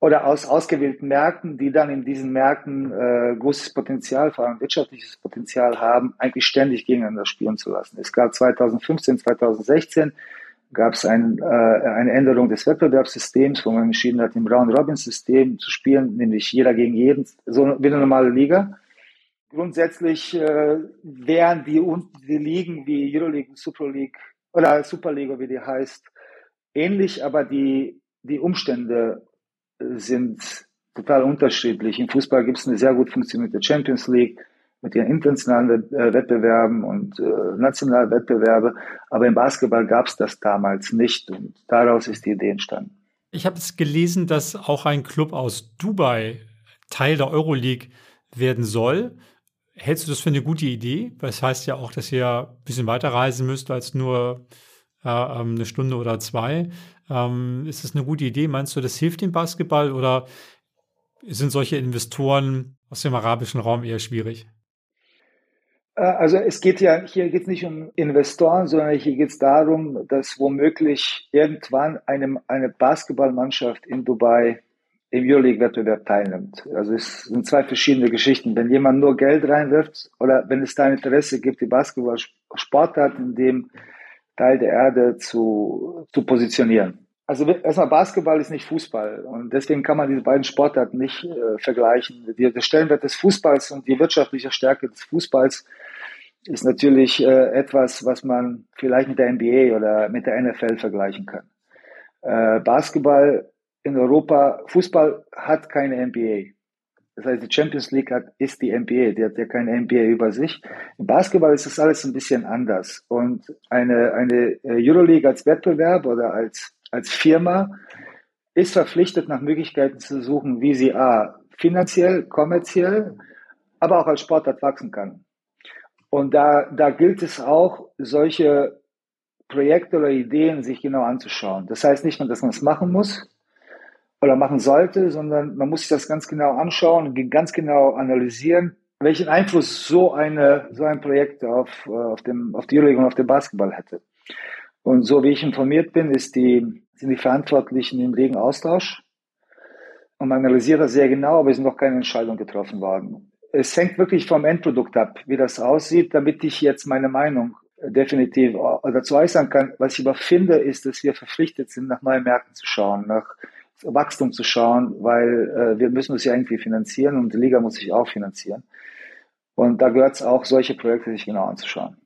oder aus ausgewählten Märkten, die dann in diesen Märkten äh, großes Potenzial, vor allem wirtschaftliches Potenzial haben, eigentlich ständig gegeneinander spielen zu lassen. Es gab 2015, 2016 gab es ein, äh, eine Änderung des Wettbewerbssystems, wo man entschieden hat, im Round-Robin-System zu spielen, nämlich jeder gegen jeden, so wie eine normale Liga. Grundsätzlich äh, wären die, die Ligen wie Euroleague, Super League oder Super League, wie die heißt, ähnlich, aber die, die Umstände sind total unterschiedlich. Im Fußball gibt es eine sehr gut funktionierte Champions League mit ihren internationalen äh, Wettbewerben und äh, nationalen Wettbewerbe. Aber im Basketball gab es das damals nicht und daraus ist die Idee entstanden. Ich habe es gelesen, dass auch ein Club aus Dubai Teil der Euroleague werden soll. Hältst du das für eine gute Idee? Weil es heißt ja auch, dass ihr ein bisschen weiter reisen müsst als nur äh, ähm, eine Stunde oder zwei. Ähm, ist das eine gute Idee? Meinst du, das hilft dem Basketball oder sind solche Investoren aus dem arabischen Raum eher schwierig? Äh, also es geht ja, hier geht es nicht um Investoren, sondern hier geht es darum, dass womöglich irgendwann eine, eine Basketballmannschaft in Dubai im Euroleague-Wettbewerb teilnimmt. Also es sind zwei verschiedene Geschichten. Wenn jemand nur Geld reinwirft oder wenn es da Interesse gibt, die Basketball-Sportart in dem Teil der Erde zu, zu positionieren. Also erstmal Basketball ist nicht Fußball und deswegen kann man diese beiden Sportarten nicht äh, vergleichen. Der Stellenwert des Fußballs und die wirtschaftliche Stärke des Fußballs ist natürlich äh, etwas, was man vielleicht mit der NBA oder mit der NFL vergleichen kann. Äh, Basketball in Europa, Fußball hat keine NBA. Das heißt, die Champions League hat, ist die NBA, die hat ja keine NBA über sich. Im Basketball ist das alles ein bisschen anders. Und eine, eine äh, Euroleague als Wettbewerb oder als, als Firma ist verpflichtet, nach Möglichkeiten zu suchen, wie sie A, finanziell, kommerziell, aber auch als Sportart wachsen kann. Und da, da gilt es auch, solche Projekte oder Ideen sich genau anzuschauen. Das heißt nicht nur, dass man es machen muss oder machen sollte, sondern man muss sich das ganz genau anschauen und ganz genau analysieren, welchen Einfluss so eine so ein Projekt auf, äh, auf, dem, auf die Euroleague und auf den Basketball hätte. Und so wie ich informiert bin, ist die, sind die Verantwortlichen im regen Austausch. Und man analysiert das sehr genau, aber es ist noch keine Entscheidung getroffen worden. Es hängt wirklich vom Endprodukt ab, wie das aussieht, damit ich jetzt meine Meinung definitiv dazu äußern kann. Was ich aber finde, ist, dass wir verpflichtet sind, nach neuen Märkten zu schauen, nach Wachstum zu schauen, weil äh, wir müssen es ja irgendwie finanzieren und die Liga muss sich auch finanzieren. Und da gehört es auch, solche Projekte sich genau anzuschauen.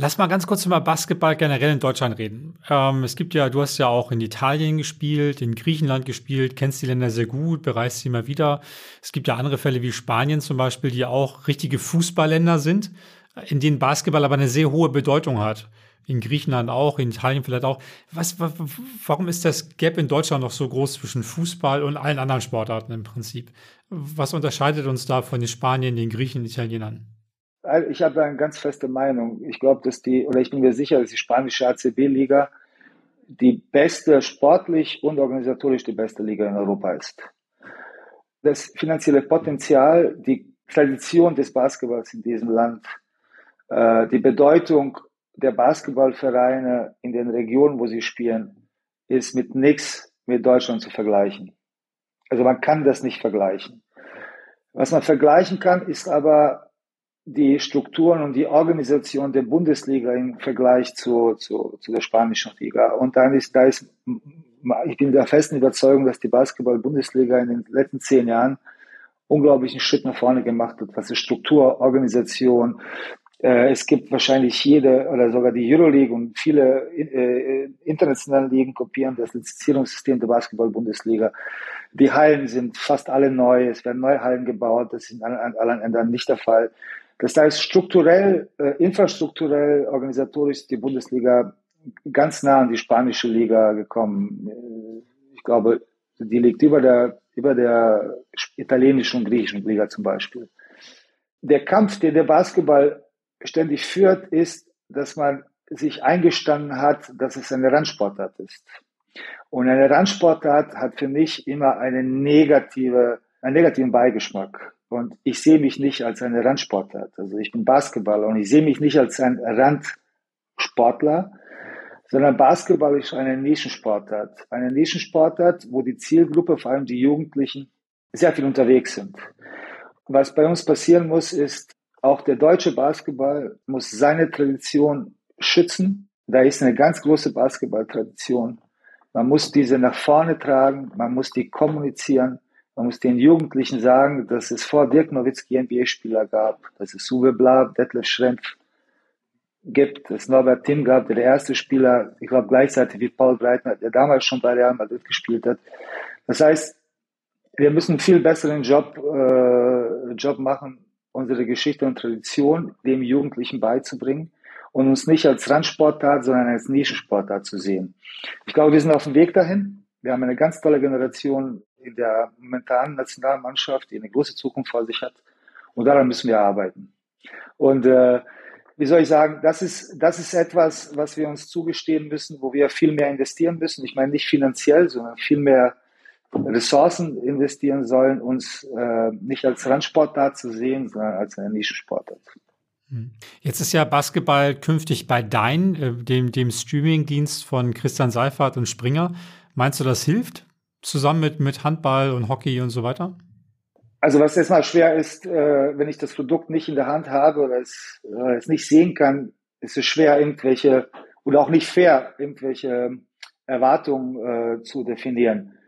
Lass mal ganz kurz über Basketball generell in Deutschland reden. Ähm, es gibt ja, du hast ja auch in Italien gespielt, in Griechenland gespielt, kennst die Länder sehr gut, bereist sie immer wieder. Es gibt ja andere Fälle wie Spanien zum Beispiel, die auch richtige Fußballländer sind, in denen Basketball aber eine sehr hohe Bedeutung hat. In Griechenland auch, in Italien vielleicht auch. Was, warum ist das Gap in Deutschland noch so groß zwischen Fußball und allen anderen Sportarten im Prinzip? Was unterscheidet uns da von den Spaniern, den Griechen, den Italienern? Ich habe eine ganz feste Meinung. Ich glaube, dass die, oder ich bin mir sicher, dass die spanische ACB-Liga die beste, sportlich und organisatorisch die beste Liga in Europa ist. Das finanzielle Potenzial, die Tradition des Basketballs in diesem Land, äh, die Bedeutung der Basketballvereine in den Regionen, wo sie spielen, ist mit nichts mit Deutschland zu vergleichen. Also man kann das nicht vergleichen. Was man vergleichen kann, ist aber die Strukturen und die Organisation der Bundesliga im Vergleich zu, zu, zu der spanischen Liga. Und dann ist, da ist, ich bin der festen Überzeugung, dass die Basketball-Bundesliga in den letzten zehn Jahren unglaublichen Schritt nach vorne gemacht hat, was die Struktur, Organisation, äh, es gibt wahrscheinlich jede oder sogar die Euroleague und viele äh, internationale Ligen kopieren das Lizenzierungssystem der Basketball-Bundesliga. Die Hallen sind fast alle neu, es werden neue Hallen gebaut, das ist in anderen nicht der Fall. Das heißt, strukturell, äh, infrastrukturell, organisatorisch ist die Bundesliga ganz nah an die spanische Liga gekommen. Äh, ich glaube, die liegt über der, über der italienischen und griechischen Liga zum Beispiel. Der Kampf, den der Basketball ständig führt, ist, dass man sich eingestanden hat, dass es eine Randsportart ist. Und eine Randsportart hat für mich immer eine negative, einen negativen Beigeschmack. Und ich sehe mich nicht als eine Randsportart. Also ich bin Basketballer und ich sehe mich nicht als ein Randsportler, sondern Basketball ist eine Nischensportart. Eine Nischensportart, wo die Zielgruppe, vor allem die Jugendlichen, sehr viel unterwegs sind. Was bei uns passieren muss, ist, auch der deutsche Basketball muss seine Tradition schützen. Da ist eine ganz große Basketballtradition. Man muss diese nach vorne tragen, man muss die kommunizieren, man muss den Jugendlichen sagen, dass es vor Dirk Nowitzki NBA-Spieler gab, dass es Uwe Blab, Detlef Schrempf gibt, dass Norbert Tim gab, der der erste Spieler, ich glaube gleichzeitig wie Paul Breitner, der damals schon bei Real Madrid gespielt hat. Das heißt, wir müssen einen viel besseren Job, äh, Job machen, unsere Geschichte und Tradition dem Jugendlichen beizubringen und uns nicht als Randsportart, sondern als Nischensportart zu sehen. Ich glaube, wir sind auf dem Weg dahin. Wir haben eine ganz tolle Generation in der momentanen Nationalmannschaft, die eine große Zukunft vor sich hat. Und daran müssen wir arbeiten. Und äh, wie soll ich sagen, das ist, das ist etwas, was wir uns zugestehen müssen, wo wir viel mehr investieren müssen. Ich meine nicht finanziell, sondern viel mehr Ressourcen investieren sollen, uns äh, nicht als Randsportart zu sehen, sondern als eine Nischensportart. Hm. Jetzt ist ja Basketball künftig bei Dein, äh, dem, dem Streaming-Dienst von Christian Seifert und Springer. Meinst du, das hilft? Zusammen mit, mit Handball und Hockey und so weiter? Also was erstmal schwer ist, äh, wenn ich das Produkt nicht in der Hand habe oder es, äh, es nicht sehen kann, ist es schwer, irgendwelche oder auch nicht fair, irgendwelche Erwartungen äh, zu definieren.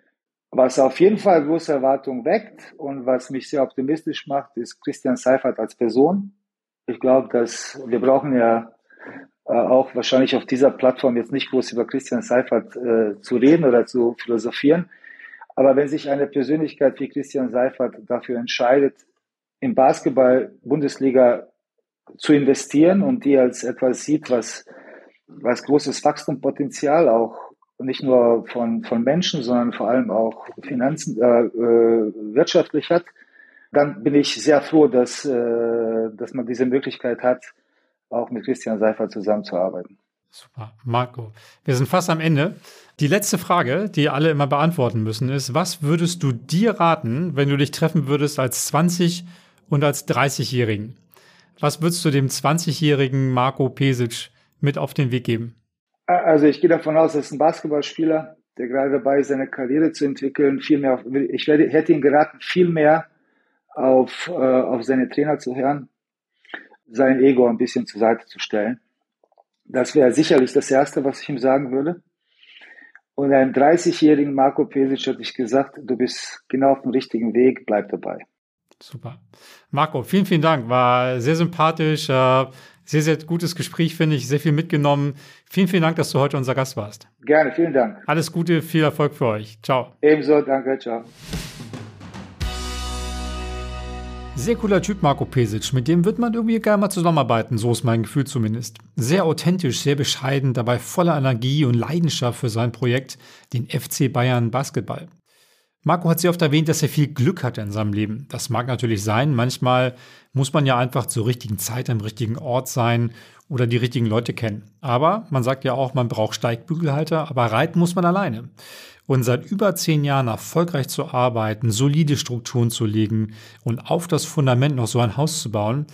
Was auf jeden Fall große Erwartungen weckt und was mich sehr optimistisch macht, ist Christian Seifert als Person. Ich glaube, dass wir brauchen ja äh, auch wahrscheinlich auf dieser Plattform jetzt nicht groß über Christian Seifert äh, zu reden oder zu philosophieren. Aber wenn sich eine Persönlichkeit wie Christian Seifert dafür entscheidet, im Basketball Bundesliga zu investieren und die als etwas sieht, was, was großes Wachstumspotenzial auch nicht nur von, von Menschen, sondern vor allem auch Finanzen, äh, äh, wirtschaftlich hat, dann bin ich sehr froh, dass, äh, dass man diese Möglichkeit hat, auch mit Christian Seifert zusammenzuarbeiten. Super. Marco, wir sind fast am Ende. Die letzte Frage, die alle immer beantworten müssen, ist, was würdest du dir raten, wenn du dich treffen würdest als 20- und als 30-Jährigen? Was würdest du dem 20-jährigen Marco Pesic mit auf den Weg geben? Also ich gehe davon aus, dass ein Basketballspieler, der gerade dabei ist, seine Karriere zu entwickeln, viel mehr auf, ich hätte ihn geraten, viel mehr auf, äh, auf seine Trainer zu hören, sein Ego ein bisschen zur Seite zu stellen. Das wäre sicherlich das Erste, was ich ihm sagen würde. Und einem 30-jährigen Marco Pesic hätte ich gesagt, du bist genau auf dem richtigen Weg, bleib dabei. Super. Marco, vielen, vielen Dank. War sehr sympathisch, äh, sehr, sehr gutes Gespräch, finde ich, sehr viel mitgenommen. Vielen, vielen Dank, dass du heute unser Gast warst. Gerne, vielen Dank. Alles Gute, viel Erfolg für euch. Ciao. Ebenso, danke, ciao. Sehr cooler Typ, Marco Pesic. Mit dem wird man irgendwie gerne mal zusammenarbeiten, so ist mein Gefühl zumindest. Sehr authentisch, sehr bescheiden, dabei voller Energie und Leidenschaft für sein Projekt, den FC Bayern Basketball. Marco hat sehr oft erwähnt, dass er viel Glück hatte in seinem Leben. Das mag natürlich sein. Manchmal muss man ja einfach zur richtigen Zeit am richtigen Ort sein oder die richtigen Leute kennen. Aber man sagt ja auch, man braucht Steigbügelhalter, aber reiten muss man alleine und seit über zehn Jahren erfolgreich zu arbeiten, solide Strukturen zu legen und auf das Fundament noch so ein Haus zu bauen,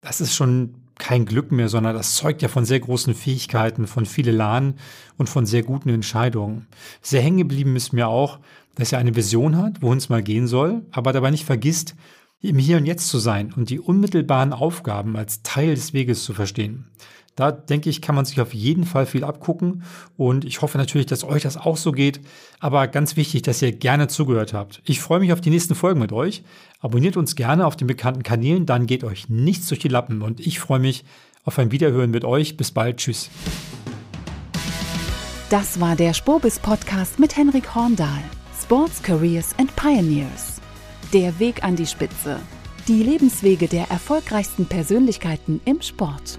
das ist schon kein Glück mehr, sondern das zeugt ja von sehr großen Fähigkeiten, von viel Elan und von sehr guten Entscheidungen. Sehr hängen geblieben ist mir auch, dass er eine Vision hat, wohin es mal gehen soll, aber dabei nicht vergisst, im Hier und Jetzt zu sein und die unmittelbaren Aufgaben als Teil des Weges zu verstehen. Da denke ich, kann man sich auf jeden Fall viel abgucken und ich hoffe natürlich, dass euch das auch so geht. Aber ganz wichtig, dass ihr gerne zugehört habt. Ich freue mich auf die nächsten Folgen mit euch. Abonniert uns gerne auf den bekannten Kanälen, dann geht euch nichts durch die Lappen und ich freue mich auf ein Wiederhören mit euch. Bis bald. Tschüss. Das war der Spobis Podcast mit Henrik Horndahl. Sports Careers and Pioneers. Der Weg an die Spitze. Die Lebenswege der erfolgreichsten Persönlichkeiten im Sport.